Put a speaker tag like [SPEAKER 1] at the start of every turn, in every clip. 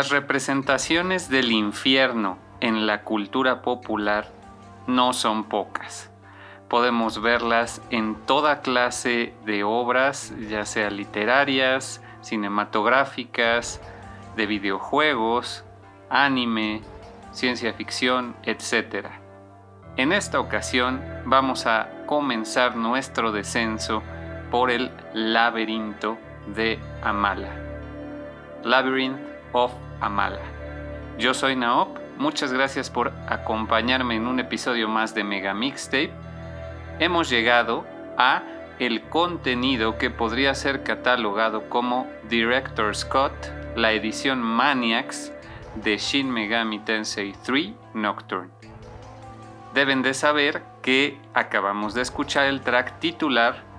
[SPEAKER 1] Las representaciones del infierno en la cultura popular no son pocas. Podemos verlas en toda clase de obras, ya sea literarias, cinematográficas, de videojuegos, anime, ciencia ficción, etc. En esta ocasión vamos a comenzar nuestro descenso por el laberinto de Amala. Labyrinth of Amala. Yo soy Naop, muchas gracias por acompañarme en un episodio más de Mega Mixtape. Hemos llegado a el contenido que podría ser catalogado como Director Scott, la edición Maniacs de Shin Megami Tensei 3 Nocturne. Deben de saber que acabamos de escuchar el track titular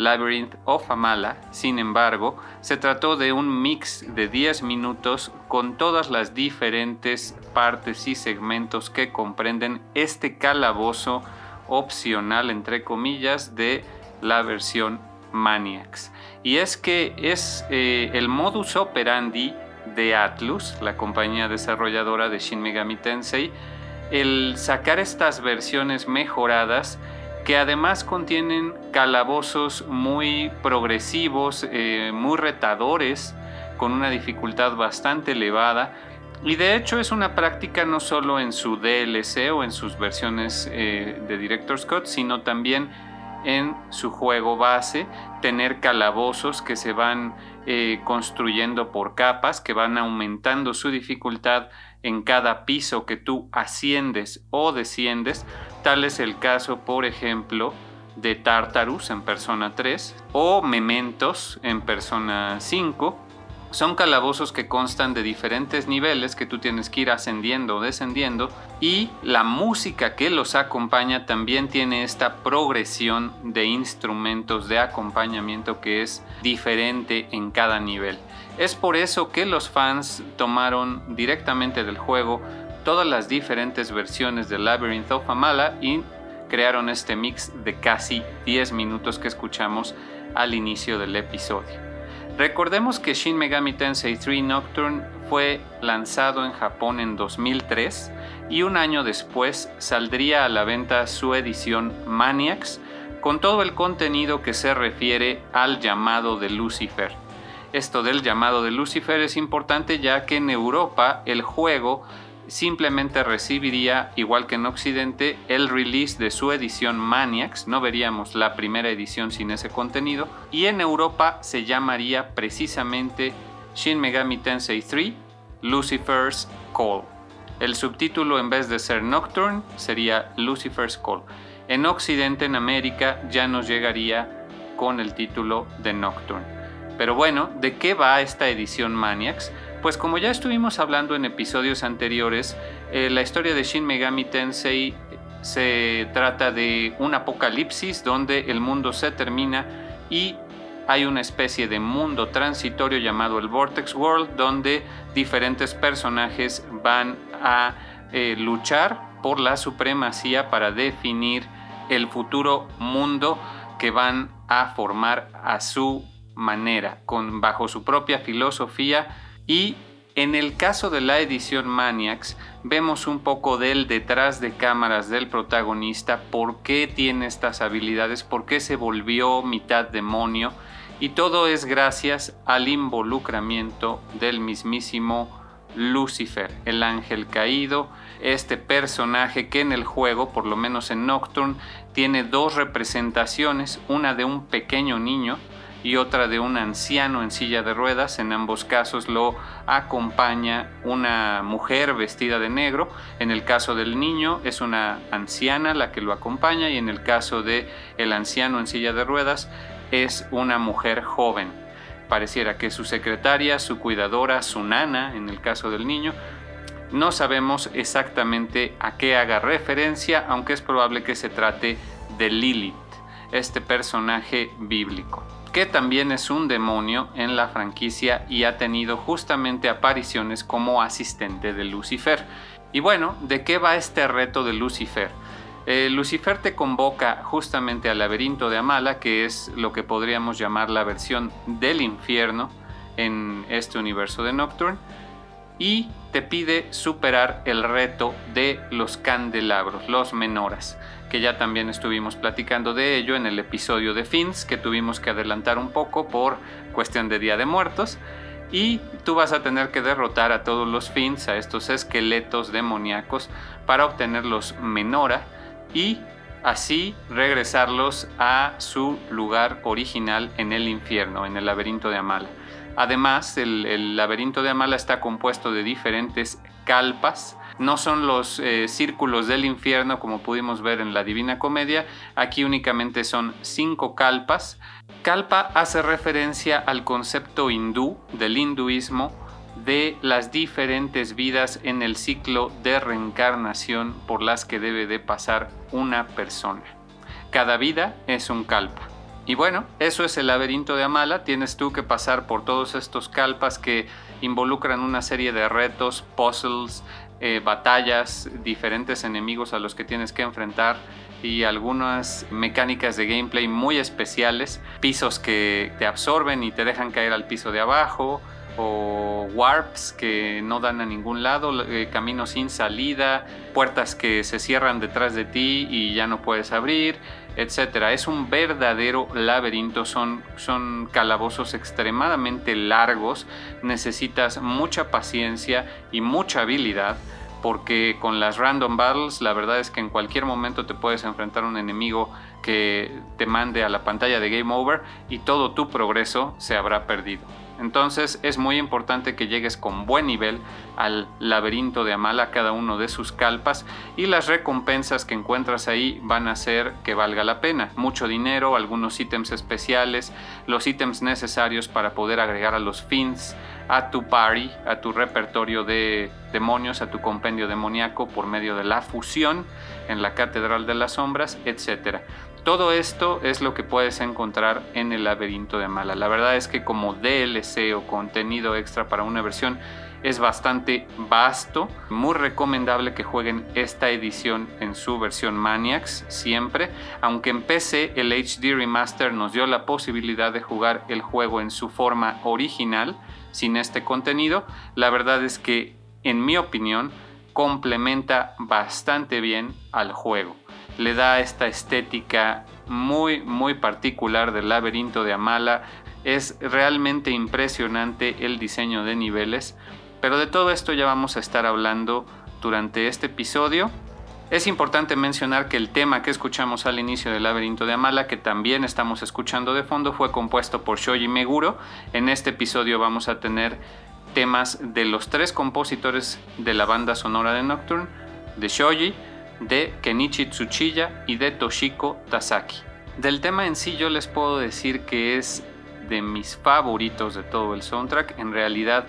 [SPEAKER 1] Labyrinth of Amala, sin embargo, se trató de un mix de 10 minutos con todas las diferentes partes y segmentos que comprenden este calabozo opcional, entre comillas, de la versión Maniacs. Y es que es eh, el modus operandi de Atlus, la compañía desarrolladora de Shin Megami Tensei, el sacar estas versiones mejoradas que además contienen calabozos muy progresivos, eh, muy retadores, con una dificultad bastante elevada. Y de hecho es una práctica no solo en su DLC o en sus versiones eh, de Director Scott, sino también en su juego base, tener calabozos que se van eh, construyendo por capas, que van aumentando su dificultad en cada piso que tú asciendes o desciendes. Tal es el caso, por ejemplo, de Tartarus en Persona 3 o Mementos en Persona 5 son calabozos que constan de diferentes niveles que tú tienes que ir ascendiendo o descendiendo y la música que los acompaña también tiene esta progresión de instrumentos de acompañamiento que es diferente en cada nivel. Es por eso que los fans tomaron directamente del juego todas las diferentes versiones de Labyrinth of Amala y crearon este mix de casi 10 minutos que escuchamos al inicio del episodio. Recordemos que Shin Megami Tensei 3 Nocturne fue lanzado en Japón en 2003 y un año después saldría a la venta su edición Maniacs con todo el contenido que se refiere al llamado de Lucifer. Esto del llamado de Lucifer es importante ya que en Europa el juego simplemente recibiría, igual que en Occidente, el release de su edición Maniacs, no veríamos la primera edición sin ese contenido, y en Europa se llamaría precisamente Shin Megami Tensei 3 Lucifer's Call. El subtítulo en vez de ser Nocturne sería Lucifer's Call. En Occidente, en América, ya nos llegaría con el título de Nocturne. Pero bueno, ¿de qué va esta edición Maniacs? Pues como ya estuvimos hablando en episodios anteriores, eh, la historia de Shin Megami Tensei se trata de un apocalipsis donde el mundo se termina y hay una especie de mundo transitorio llamado el Vortex World donde diferentes personajes van a eh, luchar por la supremacía para definir el futuro mundo que van a formar a su manera, con, bajo su propia filosofía y en el caso de la edición Maniacs, vemos un poco del detrás de cámaras del protagonista, por qué tiene estas habilidades, por qué se volvió mitad demonio, y todo es gracias al involucramiento del mismísimo Lucifer, el ángel caído, este personaje que en el juego, por lo menos en Nocturne, tiene dos representaciones, una de un pequeño niño, y otra de un anciano en silla de ruedas. En ambos casos lo acompaña una mujer vestida de negro. En el caso del niño es una anciana la que lo acompaña y en el caso de el anciano en silla de ruedas es una mujer joven. Pareciera que su secretaria, su cuidadora, su nana, en el caso del niño, no sabemos exactamente a qué haga referencia, aunque es probable que se trate de Lilith, este personaje bíblico que también es un demonio en la franquicia y ha tenido justamente apariciones como asistente de Lucifer. Y bueno, ¿de qué va este reto de Lucifer? Eh, Lucifer te convoca justamente al laberinto de Amala, que es lo que podríamos llamar la versión del infierno en este universo de Nocturne. Y te pide superar el reto de los candelabros, los menoras, que ya también estuvimos platicando de ello en el episodio de Fins, que tuvimos que adelantar un poco por cuestión de Día de Muertos. Y tú vas a tener que derrotar a todos los Fins, a estos esqueletos demoníacos, para obtener los menora y así regresarlos a su lugar original en el infierno, en el laberinto de Amala. Además, el, laberinto de Amala está compuesto de diferentes calpas. No son los eh, círculos del infierno como pudimos ver en la Divina Comedia. Aquí únicamente son cinco calpas. Kalpa hace referencia al concepto hindú del hinduismo de las diferentes vidas en el ciclo de reencarnación por las que debe de pasar una persona. Cada vida es un kalpa. Y bueno, eso es el laberinto de Amala. Tienes tú que pasar por todos estos kalpas que involucran una serie de retos, puzzles, eh, batallas, diferentes enemigos a los que tienes que enfrentar y algunas mecánicas de gameplay muy especiales, pisos que te absorben y te dejan caer al piso de abajo, o warps que no dan a ningún lado, eh, caminos sin salida, puertas que se cierran detrás de ti y ya no puedes abrir, etcétera. Es un verdadero laberinto, son, son calabozos extremadamente largos, necesitas mucha paciencia y mucha habilidad porque con las random battles la verdad es que en cualquier momento te puedes enfrentar a un enemigo que te mande a la pantalla de game over y todo tu progreso se habrá perdido. Entonces es muy importante que llegues con buen nivel al laberinto de Amala, cada uno de sus calpas, y las recompensas que encuentras ahí van a hacer que valga la pena. Mucho dinero, algunos ítems especiales, los ítems necesarios para poder agregar a los fins a tu party, a tu repertorio de demonios, a tu compendio demoníaco por medio de la fusión en la Catedral de las Sombras, etc. Todo esto es lo que puedes encontrar en el laberinto de Mala. La verdad es que como DLC o contenido extra para una versión es bastante vasto. Muy recomendable que jueguen esta edición en su versión Maniacs siempre. Aunque en PC el HD Remaster nos dio la posibilidad de jugar el juego en su forma original sin este contenido. La verdad es que en mi opinión complementa bastante bien al juego le da esta estética muy, muy particular del laberinto de Amala. Es realmente impresionante el diseño de niveles, pero de todo esto ya vamos a estar hablando durante este episodio. Es importante mencionar que el tema que escuchamos al inicio del laberinto de Amala, que también estamos escuchando de fondo, fue compuesto por Shoji Meguro. En este episodio vamos a tener temas de los tres compositores de la banda sonora de Nocturne, de Shoji, de Kenichi Tsuchiya y de Toshiko Tasaki. Del tema en sí yo les puedo decir que es de mis favoritos de todo el soundtrack. En realidad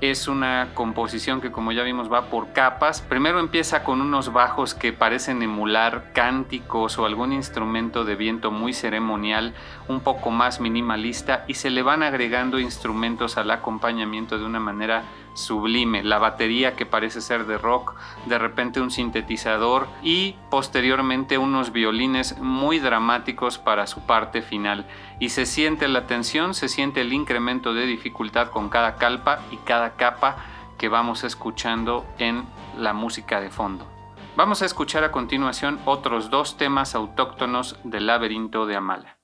[SPEAKER 1] es una composición que como ya vimos va por capas. Primero empieza con unos bajos que parecen emular cánticos o algún instrumento de viento muy ceremonial, un poco más minimalista y se le van agregando instrumentos al acompañamiento de una manera sublime, la batería que parece ser de rock, de repente un sintetizador y posteriormente unos violines muy dramáticos para su parte final. Y se siente la tensión, se siente el incremento de dificultad con cada calpa y cada capa que vamos escuchando en la música de fondo. Vamos a escuchar a continuación otros dos temas autóctonos del laberinto de Amala.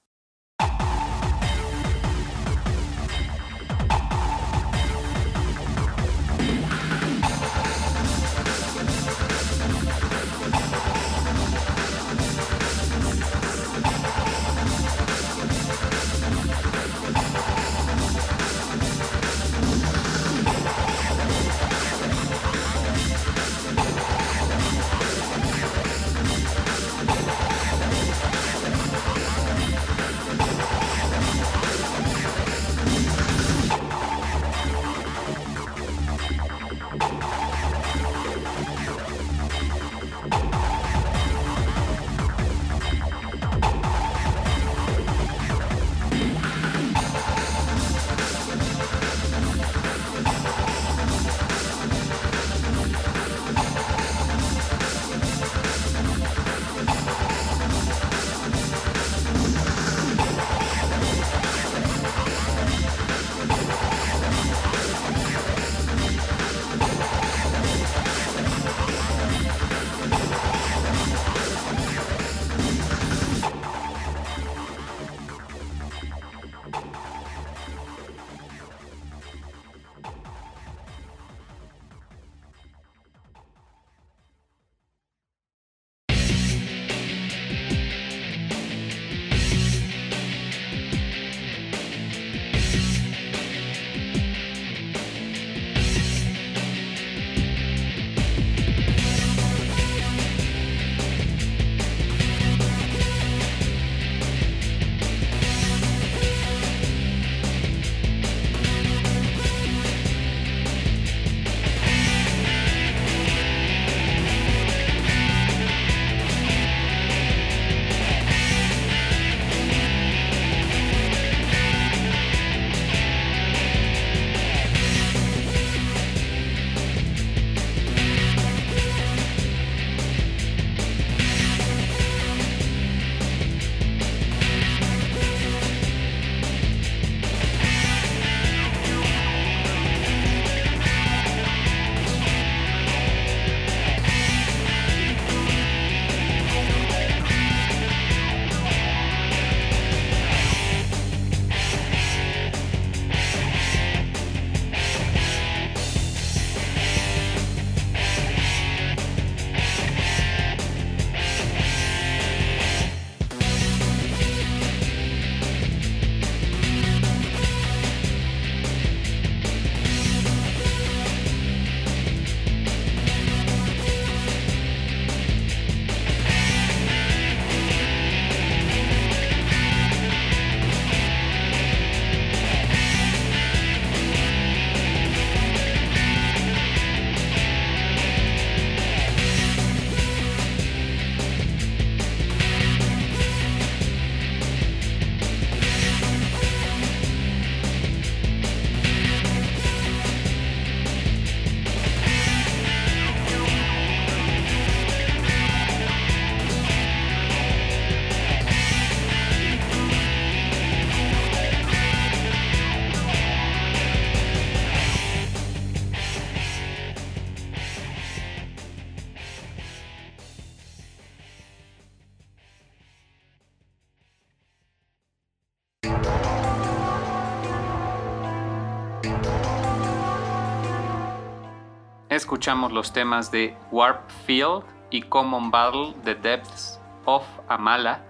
[SPEAKER 1] Escuchamos los temas de Warp Field y Common Battle The Depths of Amala,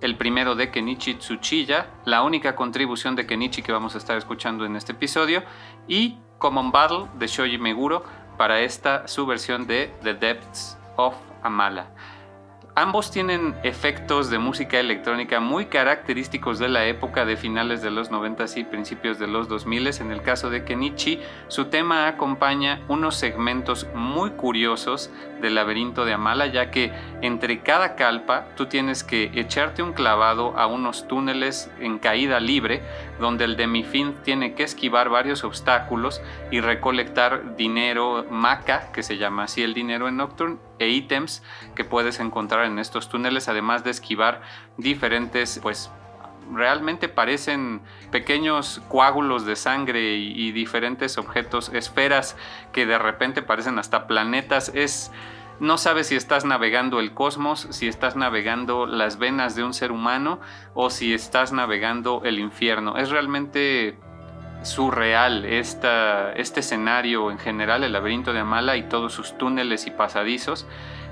[SPEAKER 1] el primero de Kenichi Tsuchiya, la única contribución de Kenichi que vamos a estar escuchando en este episodio, y Common Battle de Shoji Meguro para esta su versión de The Depths of Amala. Ambos tienen efectos de música electrónica muy característicos de la época de finales de los 90 y principios de los 2000. En el caso de Kenichi, su tema acompaña unos segmentos muy curiosos del laberinto de Amala, ya que entre cada calpa tú tienes que echarte un clavado a unos túneles en caída libre, donde el demifin tiene que esquivar varios obstáculos y recolectar dinero maca, que se llama así el dinero en Nocturne, e ítems que puedes encontrar en estos túneles, además de esquivar diferentes, pues realmente parecen pequeños coágulos de sangre y, diferentes objetos, esferas que de repente parecen hasta planetas. Es no sabes si estás navegando el cosmos, si estás navegando las venas de un ser humano o si estás navegando el infierno. Es realmente surreal este escenario en general, el laberinto de Amala y todos sus túneles y pasadizos.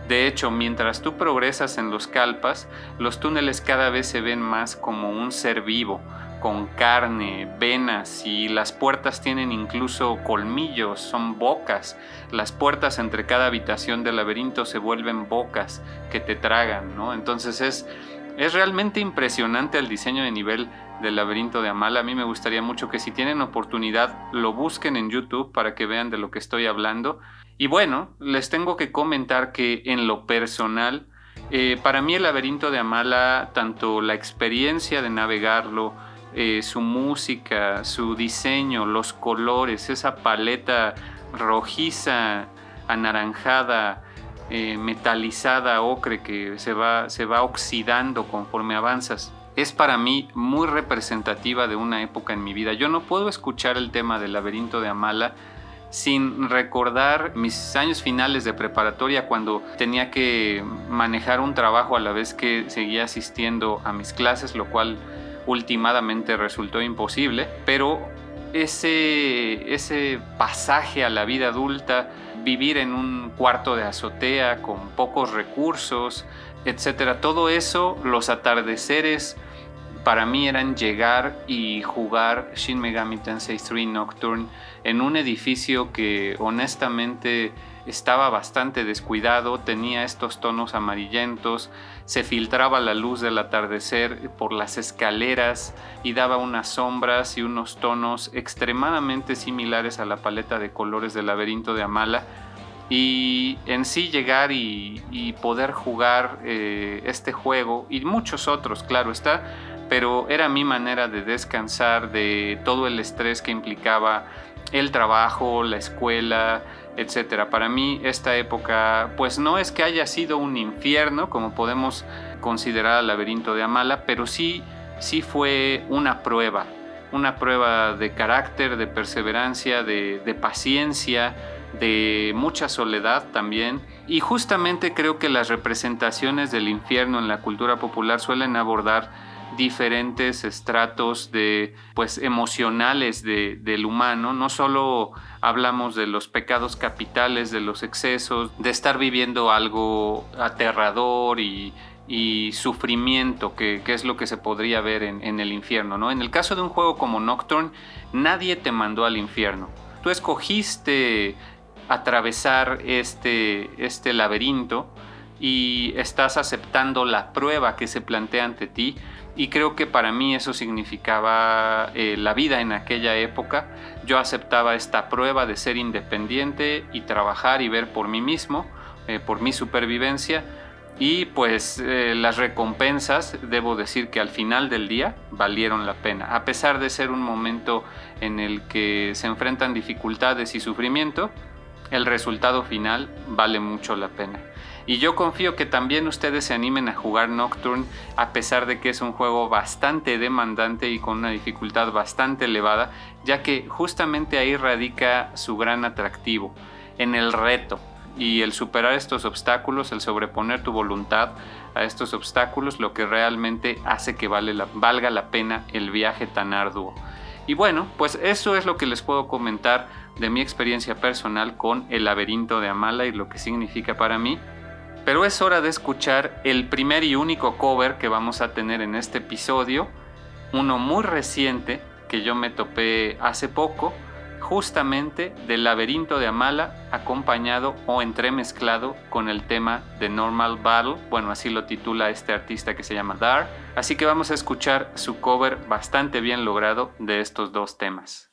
[SPEAKER 1] De hecho, mientras tú progresas en los calpas, los túneles cada vez se ven más como un ser vivo, con carne, venas y las puertas tienen incluso colmillos, son bocas. Las puertas entre cada habitación del laberinto se vuelven bocas que te tragan, ¿no? Entonces es, es realmente impresionante el diseño de nivel del laberinto de Amala. A mí me gustaría mucho que si tienen oportunidad lo busquen en YouTube para que vean de lo que estoy hablando. Y bueno, les tengo que comentar que en lo personal, eh, para mí el laberinto de Amala, tanto la experiencia de navegarlo, eh, su música, su diseño, los colores, esa paleta rojiza, anaranjada, eh, metalizada, ocre que se va, se va oxidando conforme avanzas es para mí muy representativa de una época en mi vida. Yo no puedo escuchar el tema del laberinto de Amala sin recordar mis años finales de preparatoria cuando tenía que manejar un trabajo a la vez que seguía asistiendo a mis clases, lo cual últimamente resultó imposible, pero ese, ese pasaje a la vida adulta, vivir en un cuarto de azotea con pocos recursos, etcétera. Todo eso, los atardeceres, para mí eran llegar y jugar Shin Megami Tensei 3 Nocturne en un edificio que honestamente estaba bastante descuidado, tenía estos tonos amarillentos, se filtraba la luz del atardecer por las escaleras y daba unas sombras y unos tonos extremadamente similares a la paleta de colores del laberinto de Amala. Y en sí llegar y, poder jugar eh, este juego y muchos otros, claro está, pero era mi manera de descansar de todo el estrés que implicaba el trabajo, la escuela, etcétera. Para mí esta época pues no es que haya sido un infierno como podemos considerar el laberinto de Amala, pero sí sí fue una prueba, una prueba de carácter, de perseverancia, de, de paciencia, de mucha soledad también. Y justamente creo que las representaciones del infierno en la cultura popular suelen abordar diferentes estratos de pues emocionales del humano no solo hablamos de los pecados capitales de los excesos de estar viviendo algo aterrador y, sufrimiento que, es lo que se podría ver en, en el infierno no en el caso de un juego como Nocturne nadie te mandó al infierno. Tú escogiste atravesar este, este laberinto y estás aceptando la prueba que se plantea ante ti y creo que para mí eso significaba eh, la vida en aquella época. Yo aceptaba esta prueba de ser independiente y trabajar y ver por mí mismo, eh, por mi supervivencia y pues eh, las recompensas, debo decir que al final del día valieron la pena. A pesar de ser un momento en el que se enfrentan dificultades y sufrimiento, el resultado final vale mucho la pena. Y yo confío que también ustedes se animen a jugar Nocturne a pesar de que es un juego bastante demandante y con una dificultad bastante elevada, ya que justamente ahí radica su gran atractivo, en el reto y el superar estos obstáculos, el sobreponer tu voluntad a estos obstáculos, lo que realmente hace que vale valga la pena el viaje tan arduo. Y bueno, pues eso es lo que les puedo comentar de mi experiencia personal con el laberinto de Amala y lo que significa para mí. Pero es hora de escuchar el primer y único cover que vamos a tener en este episodio, uno muy reciente que yo me topé hace poco, justamente del laberinto de Amala, acompañado o entremezclado con el tema de Normal Battle, bueno, así lo titula este artista que se llama Dar, así que vamos a escuchar su cover bastante bien logrado de estos dos temas.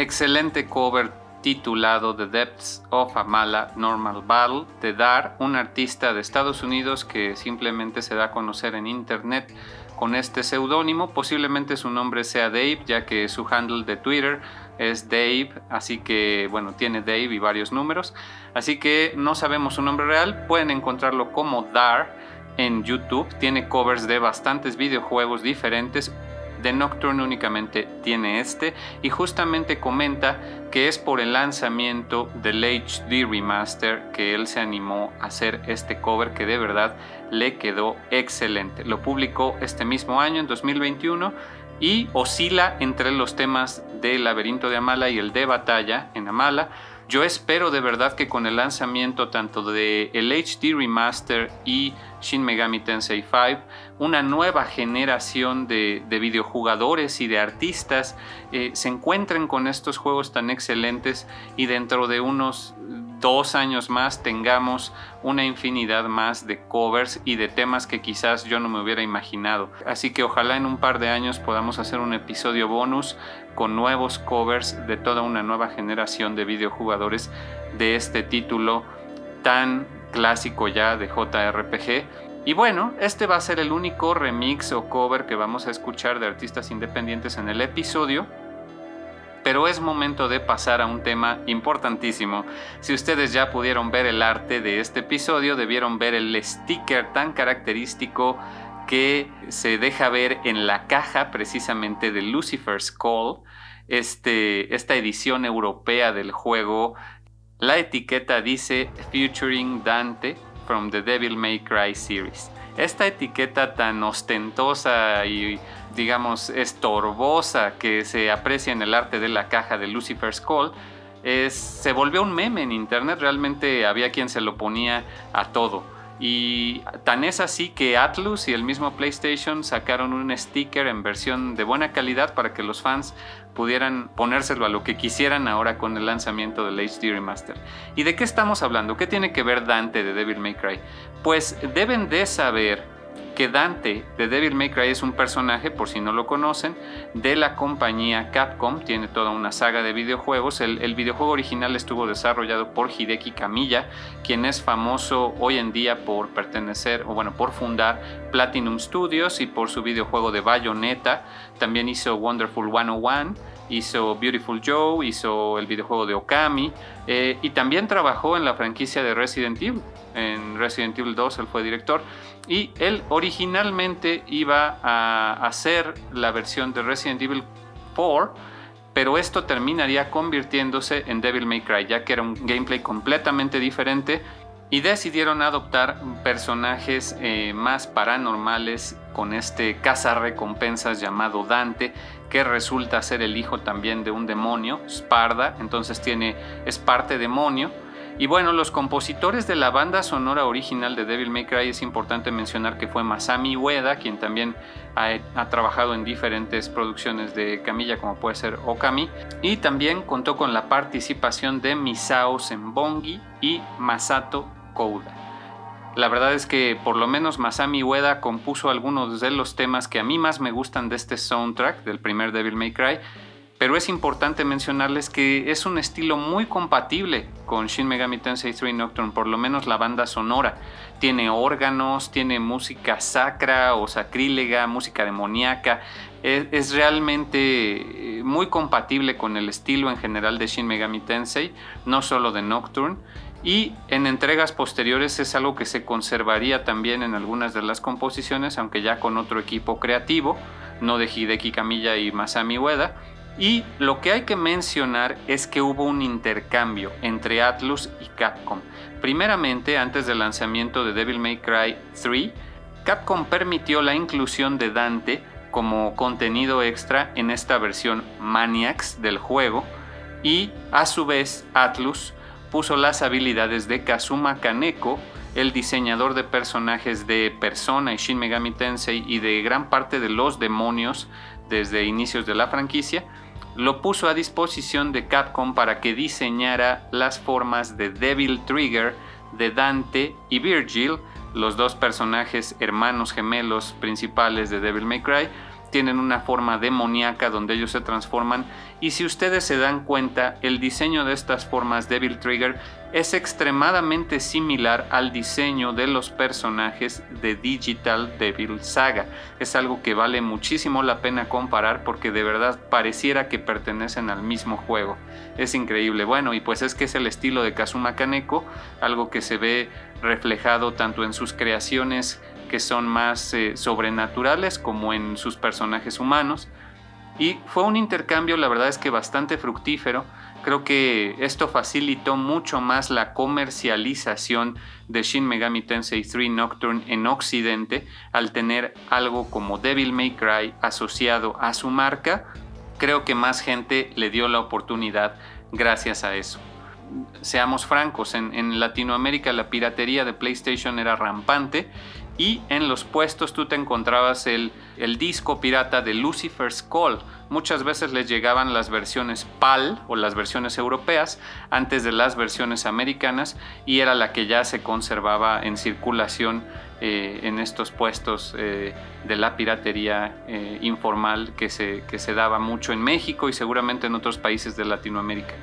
[SPEAKER 1] Excelente cover titulado The Depths of Amala Normal Battle de Dar, un artista de Estados Unidos que simplemente se da a conocer en internet con este seudónimo. Posiblemente su nombre sea Dave, ya que su handle de Twitter es Dave, así que bueno, tiene Dave y varios números. Así que no sabemos su nombre real, pueden encontrarlo como Dar en YouTube. Tiene covers de bastantes videojuegos diferentes. The Nocturne únicamente tiene este y justamente comenta que es por el lanzamiento del HD Remaster que él se animó a hacer este cover que de verdad le quedó excelente. Lo publicó este mismo año, en 2021, y oscila entre los temas del laberinto de Amala y el de batalla en Amala. Yo espero de verdad que con el lanzamiento tanto de HD Remaster y Shin Megami Tensei 5, una nueva generación de, videojugadores y de artistas eh, se encuentren con estos juegos tan excelentes y dentro de unos dos años más tengamos una infinidad más de covers y de temas que quizás yo no me hubiera imaginado. Así que ojalá en un par de años podamos hacer un episodio bonus con nuevos covers de toda una nueva generación de videojugadores de este título tan clásico ya de JRPG. Y bueno, este va a ser el único remix o cover que vamos a escuchar de artistas independientes en el episodio. Pero es momento de pasar a un tema importantísimo. Si ustedes ya pudieron ver el arte de este episodio, debieron ver el sticker tan característico que se deja ver en la caja precisamente de Lucifer's Call, este, esta edición europea del juego la etiqueta dice Featuring Dante from the Devil May Cry series. Esta etiqueta tan ostentosa y digamos estorbosa que se aprecia en el arte de la caja de Lucifer's Call se volvió un meme en internet, realmente había quien se lo ponía a todo. Y tan es así que Atlus y el mismo PlayStation sacaron un sticker en versión de buena calidad para que los fans pudieran ponérselo a lo que quisieran ahora con el lanzamiento del HD Remaster. ¿Y de qué estamos hablando? ¿Qué tiene que ver Dante de Devil May Cry? Pues deben de saber que Dante de Devil May Cry es un personaje, por si no lo conocen, de la compañía Capcom, tiene toda una saga de videojuegos. El, videojuego original estuvo desarrollado por Hideki Kamiya, quien es famoso hoy en día por pertenecer, o bueno, por fundar Platinum Studios y por su videojuego de Bayonetta. También hizo Wonderful 101 hizo Beautiful Joe, hizo el videojuego de Okami eh, y también trabajó en la franquicia de Resident Evil. En Resident Evil 2 él fue director y él originalmente iba a hacer la versión de Resident Evil 4, pero esto terminaría convirtiéndose en Devil May Cry, ya que era un gameplay completamente diferente y decidieron adoptar personajes eh, más paranormales con este recompensas llamado Dante, que resulta ser el hijo también de un demonio, Sparda, entonces tiene, es parte demonio. Y bueno, los compositores de la banda sonora original de Devil May Cry es importante mencionar que fue Masami Ueda, quien también ha, trabajado en diferentes producciones de Camilla, como puede ser Okami, y también contó con la participación de Misao Sembongi y Masato Kouda. La verdad es que por lo menos Masami Ueda compuso algunos de los temas que a mí más me gustan de este soundtrack del primer Devil May Cry, pero es importante mencionarles que es un estilo muy compatible con Shin Megami Tensei 3 Nocturne, por lo menos la banda sonora. Tiene órganos, tiene música sacra o sacrílega, música demoníaca. Es, realmente eh, muy compatible con el estilo en general de Shin Megami Tensei, no solo de Nocturne. Y en entregas posteriores es algo que se conservaría también en algunas de las composiciones, aunque ya con otro equipo creativo, no de Hideki Kamiya y Masami Ueda. Y lo que hay que mencionar es que hubo un intercambio entre Atlus y Capcom. Primeramente, antes del lanzamiento de Devil May Cry 3, Capcom permitió la inclusión de Dante como contenido extra en esta versión Maniacs del juego y a su vez Atlus puso las habilidades de Kazuma Kaneko, el diseñador de personajes de Persona y Shin Megami Tensei y de gran parte de los demonios desde inicios de la franquicia, lo puso a disposición de Capcom para que diseñara las formas de Devil Trigger, de Dante y Virgil, los dos personajes hermanos gemelos principales de Devil May Cry, tienen una forma demoníaca donde ellos se transforman y si ustedes se dan cuenta el diseño de estas formas Devil Trigger es extremadamente similar al diseño de los personajes de Digital Devil Saga. Es algo que vale muchísimo la pena comparar porque de verdad pareciera que pertenecen al mismo juego. Es increíble. Bueno, y pues es que es el estilo de Kazuma Kaneko, algo que se ve reflejado tanto en sus creaciones que son más eh, sobrenaturales como en sus personajes humanos. Y fue un intercambio, la verdad es que bastante fructífero. Creo que esto facilitó mucho más la comercialización de Shin Megami Tensei 3 Nocturne en Occidente al tener algo como Devil May Cry asociado a su marca. Creo que más gente le dio la oportunidad gracias a eso seamos francos, en, Latinoamérica la piratería de PlayStation era rampante y en los puestos tú te encontrabas el, el, disco pirata de Lucifer's Call. Muchas veces les llegaban las versiones PAL o las versiones europeas antes de las versiones americanas y era la que ya se conservaba en circulación eh, en estos puestos eh, de la piratería eh, informal que se, que se daba mucho en México y seguramente en otros países de Latinoamérica.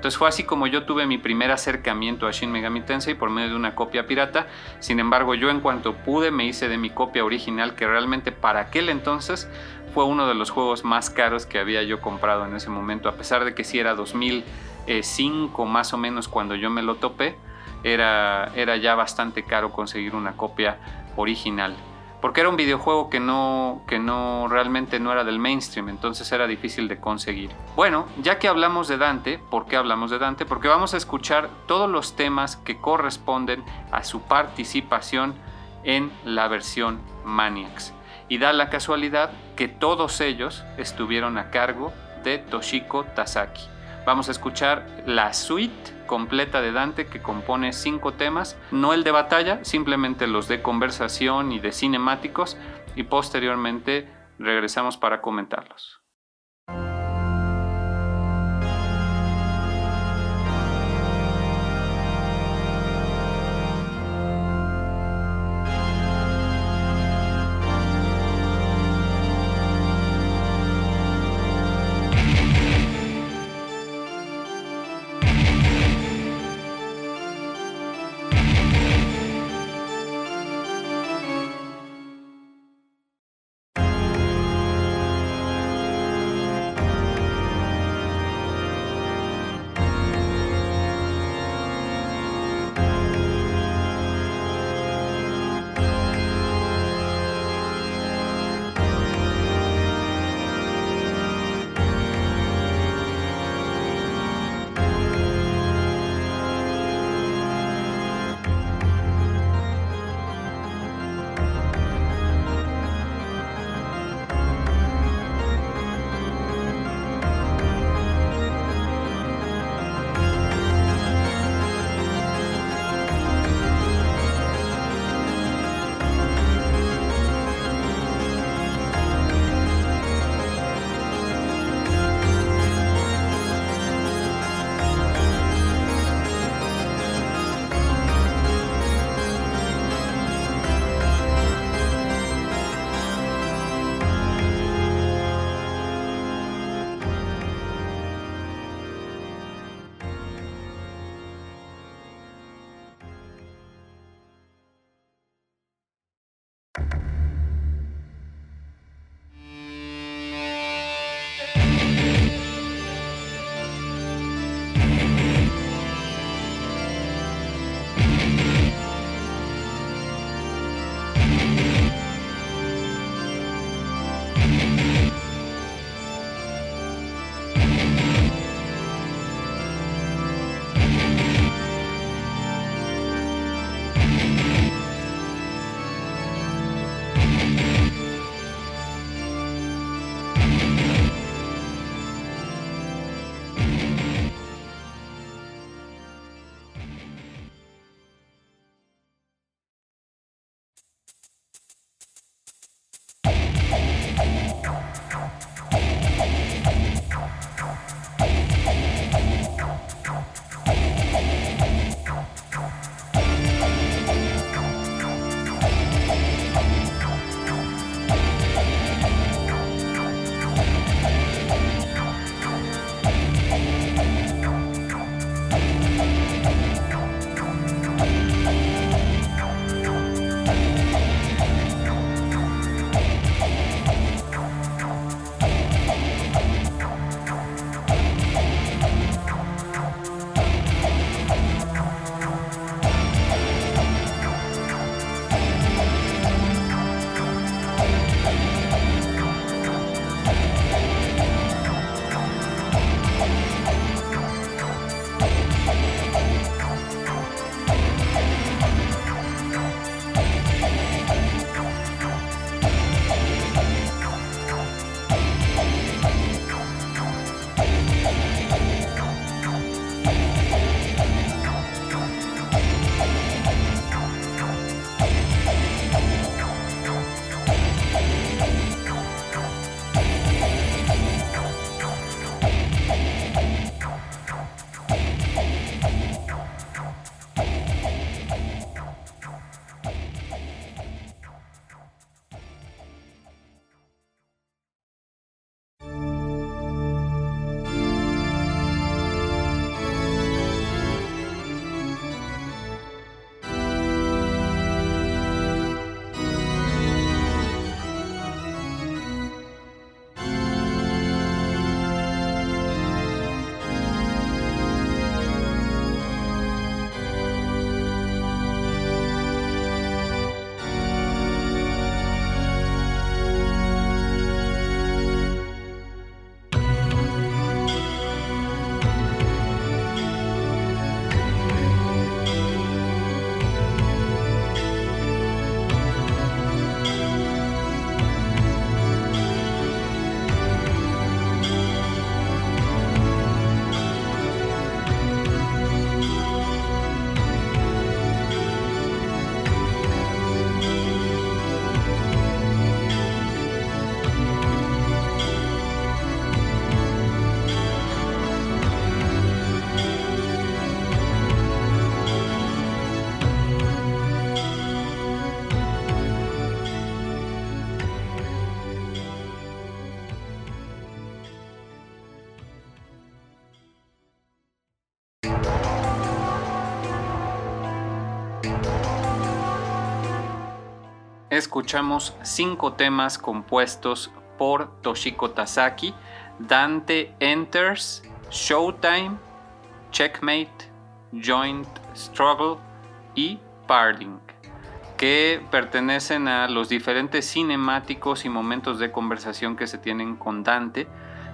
[SPEAKER 1] Entonces fue así como yo tuve mi primer acercamiento a Shin Megami Tensei por medio de una copia pirata. Sin embargo, yo en cuanto pude me hice de mi copia original que realmente para aquel entonces fue uno de los juegos más caros que había yo comprado en ese momento, a pesar de que sí era 2005 más o menos cuando yo me lo topé, era, era ya bastante caro conseguir una copia original porque era un videojuego que no, que no realmente no era del mainstream, entonces era difícil de conseguir. Bueno, ya que hablamos de Dante, ¿por qué hablamos de Dante? Porque vamos a escuchar todos los temas que corresponden a su participación en la versión Maniacs. Y da la casualidad que todos ellos estuvieron a cargo de Toshiko Tasaki. Vamos a escuchar la suite completa de Dante que compone cinco temas, no el de batalla, simplemente los de conversación y de cinemáticos y posteriormente regresamos para comentarlos. Escuchamos cinco temas compuestos por Toshiko Tasaki, Dante Enters, Showtime, Checkmate, Joint Struggle y Parting, que pertenecen a los diferentes cinemáticos y momentos de conversación que se tienen con Dante.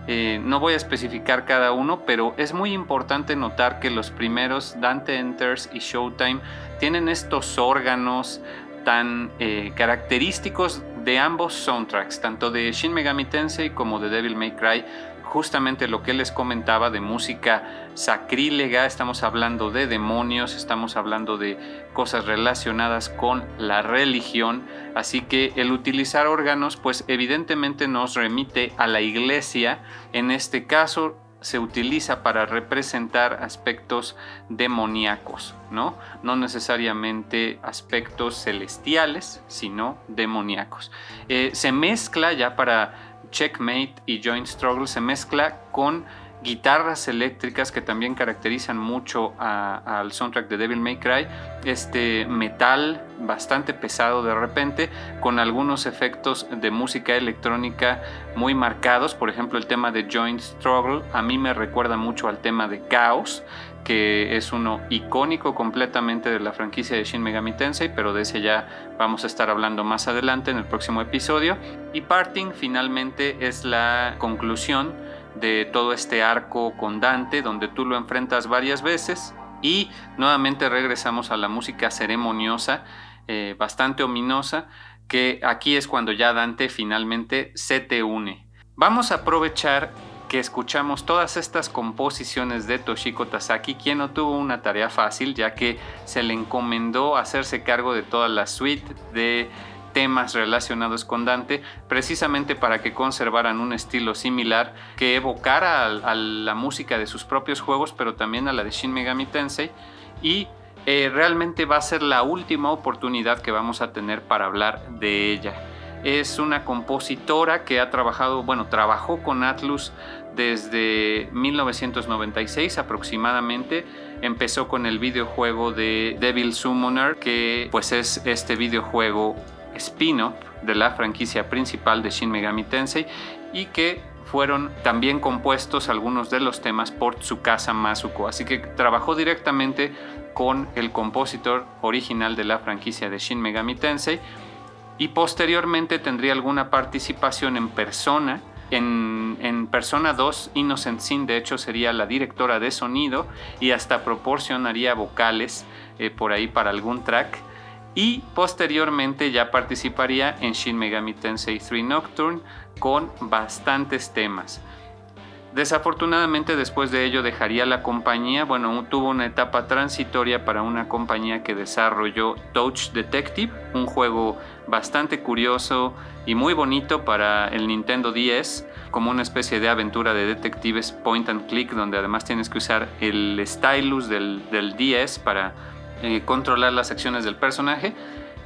[SPEAKER 1] Eh, no voy a especificar cada uno, pero es muy importante notar que los primeros, Dante Enters y Showtime, tienen estos órganos tan eh, característicos de ambos soundtracks, tanto de Shin Megami Tensei como de Devil May Cry, justamente lo que les comentaba de música sacrílega, estamos hablando de demonios, estamos hablando de cosas relacionadas con la religión, así que el utilizar órganos pues evidentemente nos remite a la iglesia, en este caso se utiliza para representar aspectos demoníacos, ¿no? No necesariamente aspectos celestiales, sino demoníacos. Eh, se mezcla ya para Checkmate y Joint Struggle se mezcla con guitarras eléctricas que también caracterizan mucho al soundtrack de Devil May Cry, este metal bastante pesado de repente, con algunos efectos de música electrónica muy marcados, por ejemplo el tema de Joint Struggle a mí me recuerda mucho al tema de Chaos, que es uno icónico completamente de la franquicia de Shin Megami Tensei, pero de ese ya vamos a estar hablando más adelante en el próximo episodio. Y Parting finalmente es la conclusión de todo este arco con Dante, donde tú lo enfrentas varias veces y nuevamente regresamos a la música ceremoniosa, eh, bastante ominosa, que aquí es cuando ya Dante finalmente se te une. Vamos a aprovechar que escuchamos todas estas composiciones de Toshiko Tasaki, quien no tuvo una tarea fácil, ya que se le encomendó hacerse cargo de toda la suite de temas relacionados con Dante, precisamente para que conservaran un estilo similar que evocara a, la música de sus propios juegos, pero también a la de Shin Megami Tensei. Y eh, realmente va a ser la última oportunidad que vamos a tener para hablar de ella. Es una compositora que ha trabajado, bueno, trabajó con Atlus desde 1996 aproximadamente. Empezó con el videojuego de Devil Summoner, que pues es este videojuego spin-off de la franquicia principal de Shin Megami Tensei y que fueron también compuestos algunos de los temas por Tsukasa Masuko. Así que trabajó directamente con el compositor original de la franquicia de Shin Megami Tensei y posteriormente tendría alguna participación en persona. En, Persona 2, Innocent Sin de hecho sería la directora de sonido y hasta proporcionaría vocales eh, por ahí para algún track. Y posteriormente ya participaría en Shin Megami Tensei 3 Nocturne con bastantes temas. Desafortunadamente después de ello dejaría la compañía, bueno, tuvo una etapa transitoria para una compañía que desarrolló Touch Detective, un juego bastante curioso y muy bonito para el Nintendo 10, como una especie de aventura de detectives point and click, donde además tienes que usar el stylus del, del 10 para eh, controlar las acciones del personaje.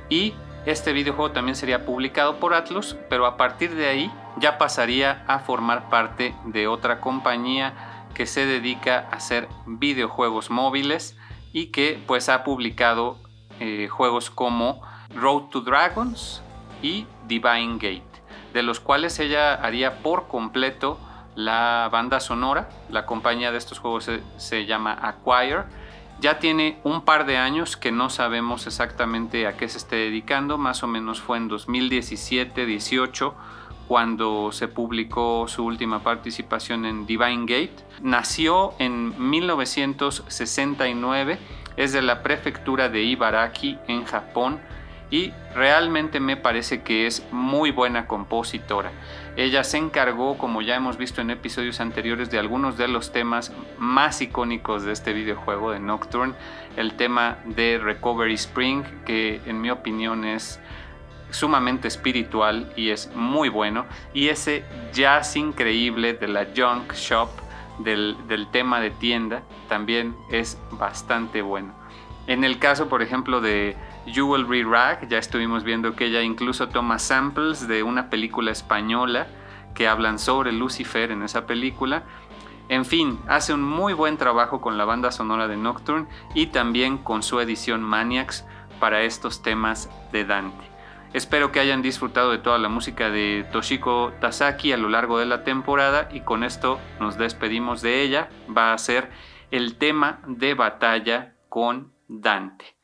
[SPEAKER 1] Y este videojuego también sería publicado por Atlus, pero a partir de ahí ya pasaría a formar parte de otra compañía que se dedica a hacer videojuegos móviles y que pues ha publicado eh, juegos como Road to Dragons y Divine Gate, de los cuales ella haría por completo la banda sonora. La compañía de estos juegos se, se llama Acquire ya tiene un par de años que no sabemos exactamente a qué se esté dedicando, más o menos fue en 2017-18 cuando se publicó su última participación en Divine Gate. Nació en 1969, es de la prefectura de Ibaraki en Japón y realmente me parece que es muy buena compositora. Ella se encargó, como ya hemos visto en episodios anteriores, de algunos de los temas más icónicos de este videojuego de Nocturne, el tema de Recovery Spring, que en mi opinión es sumamente espiritual y es muy bueno, y ese jazz increíble de la Junk Shop, del, del tema de tienda, también es bastante bueno. En el caso, por ejemplo, de Jewelry Rag, ya estuvimos viendo que ella incluso toma samples de una película española que hablan sobre Lucifer en esa película. En fin, hace un muy buen trabajo con la banda sonora de Nocturne y también con su edición Maniacs para estos temas de Dante. Espero que hayan disfrutado de toda la música de Toshiko Tasaki a lo largo de la temporada y con esto nos despedimos de ella. Va a ser el tema de batalla con Dante.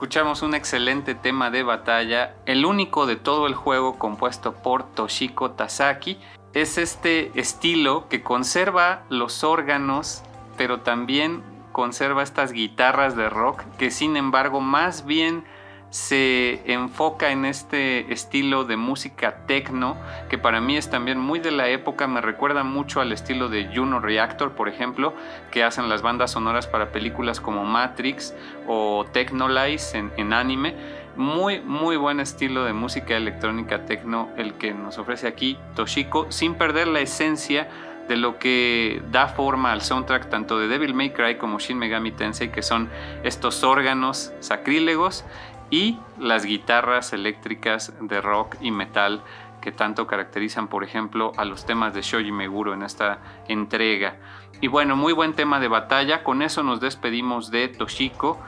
[SPEAKER 1] Escuchamos un excelente tema de batalla, el único de todo el juego compuesto por Toshiko Tasaki. Es este estilo que conserva los órganos, pero también conserva estas guitarras de rock que sin embargo más bien se enfoca en este estilo de música techno que para mí es también muy de la época, me recuerda mucho al estilo de Juno Reactor, por ejemplo, que hacen las bandas sonoras para películas como Matrix o Technolize en, anime. Muy, muy buen estilo de música electrónica techno el que nos ofrece aquí Toshiko, sin perder la esencia de lo que da forma al soundtrack tanto de Devil May Cry como Shin Megami Tensei, que son estos órganos sacrílegos y las guitarras eléctricas de rock y metal que tanto caracterizan, por ejemplo, a los temas de Shoji Meguro en esta entrega. Y bueno, muy buen tema de batalla, con eso nos despedimos de Toshiko.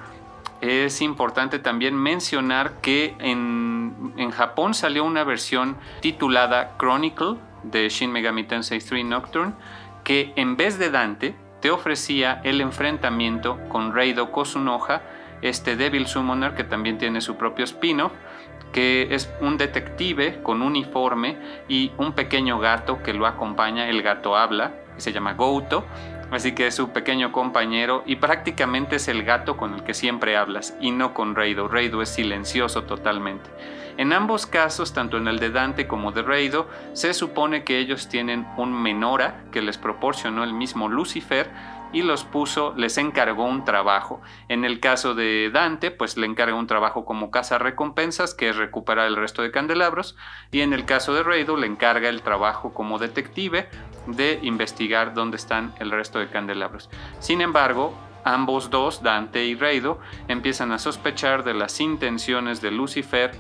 [SPEAKER 1] Es importante también mencionar que en, en Japón salió una versión titulada Chronicle de Shin Megami Tensei 3 Nocturne, que en vez de Dante te ofrecía el enfrentamiento con Reido Kosunoha, este Devil Summoner que también tiene su propio spin-off, que es un detective con uniforme y un pequeño gato que lo acompaña, el gato habla, que se llama Gouto, así que es su pequeño compañero y prácticamente es el gato con el que siempre hablas y no con Reido, Reido es silencioso totalmente. En ambos casos, tanto en el de Dante como de Reido, se supone que ellos tienen un menora que les proporcionó el mismo Lucifer y los puso, les encargó un trabajo. En el caso de Dante, pues le encargó un trabajo como casa recompensas, que es recuperar el resto de candelabros, y en el caso de Reido le encarga el trabajo como detective de investigar dónde están el resto de candelabros. Sin embargo, ambos dos, Dante y Reido, empiezan a sospechar de las intenciones de Lucifer,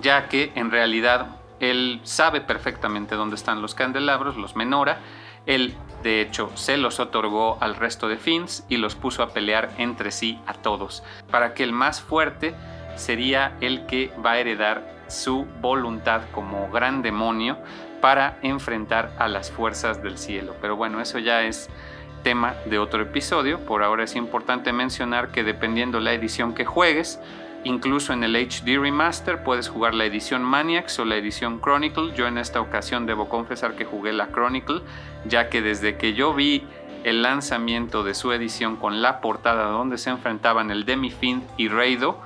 [SPEAKER 1] ya que en realidad él sabe perfectamente dónde están los candelabros, los menora, él de hecho se los otorgó al resto de Fins y los puso a pelear entre sí a todos, para que el más fuerte sería el que va a heredar su voluntad como gran demonio para enfrentar a las fuerzas del cielo. Pero bueno, eso ya es tema de otro episodio. Por ahora es importante mencionar que dependiendo la edición que juegues, incluso en el HD Remaster puedes jugar la edición Maniacs o la edición Chronicle. Yo en esta ocasión debo confesar que jugué la Chronicle, ya que desde que yo vi el lanzamiento de su edición con la portada donde se enfrentaban el Demi-Fiend y Reido,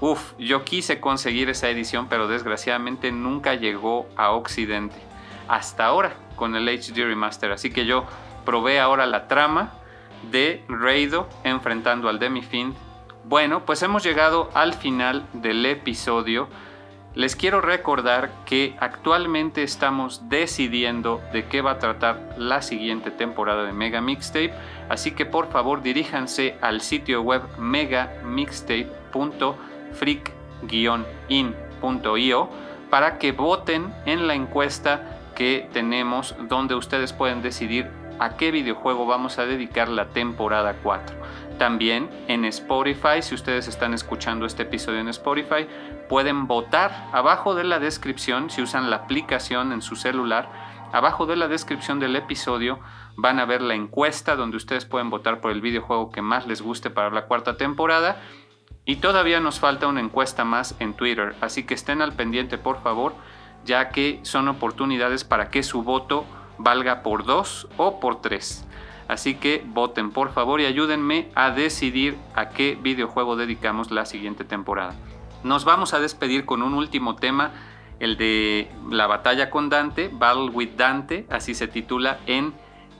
[SPEAKER 1] Uf, yo quise conseguir esa edición, pero desgraciadamente nunca llegó a Occidente. Hasta ahora, con el HD Remaster. Así que yo probé ahora la trama de Reido enfrentando al Demi-Fiend. Bueno, pues hemos llegado al final del episodio. Les quiero recordar que actualmente estamos decidiendo de qué va a tratar la siguiente temporada de Mega Mixtape, así que por favor diríjanse al sitio web megamixtape.com freak-in.io para que voten en la encuesta que tenemos donde ustedes pueden decidir a qué videojuego vamos a dedicar la temporada 4. También en Spotify, si ustedes están escuchando este episodio en Spotify, pueden votar abajo de la descripción, si usan la aplicación en su celular, abajo de la descripción del episodio van a ver la encuesta donde ustedes pueden votar por el videojuego que más les guste para la cuarta temporada y todavía nos falta una encuesta más en Twitter, así que estén al pendiente por favor, ya que son oportunidades para que su voto valga por dos o por tres. Así que voten por favor y ayúdenme a decidir a qué videojuego dedicamos la siguiente temporada. Nos vamos a despedir con un último tema, el de la batalla con Dante, Battle with Dante, así se titula en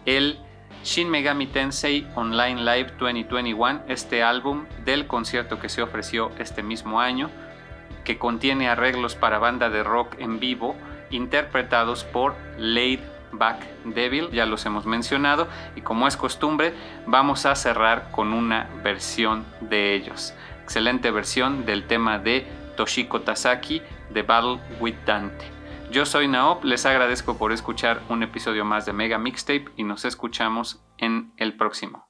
[SPEAKER 1] el Shin Megami Tensei Online Live 2021, este álbum del concierto que se ofreció este mismo año, que contiene arreglos para banda de rock en vivo interpretados por Laid Back Devil, ya los hemos mencionado, y como es costumbre, vamos a cerrar con una versión de ellos. Excelente versión del tema de Toshiko Tasaki de Battle with Dante. Yo soy Naop, les agradezco por escuchar un episodio más de Mega Mixtape y nos escuchamos en el próximo.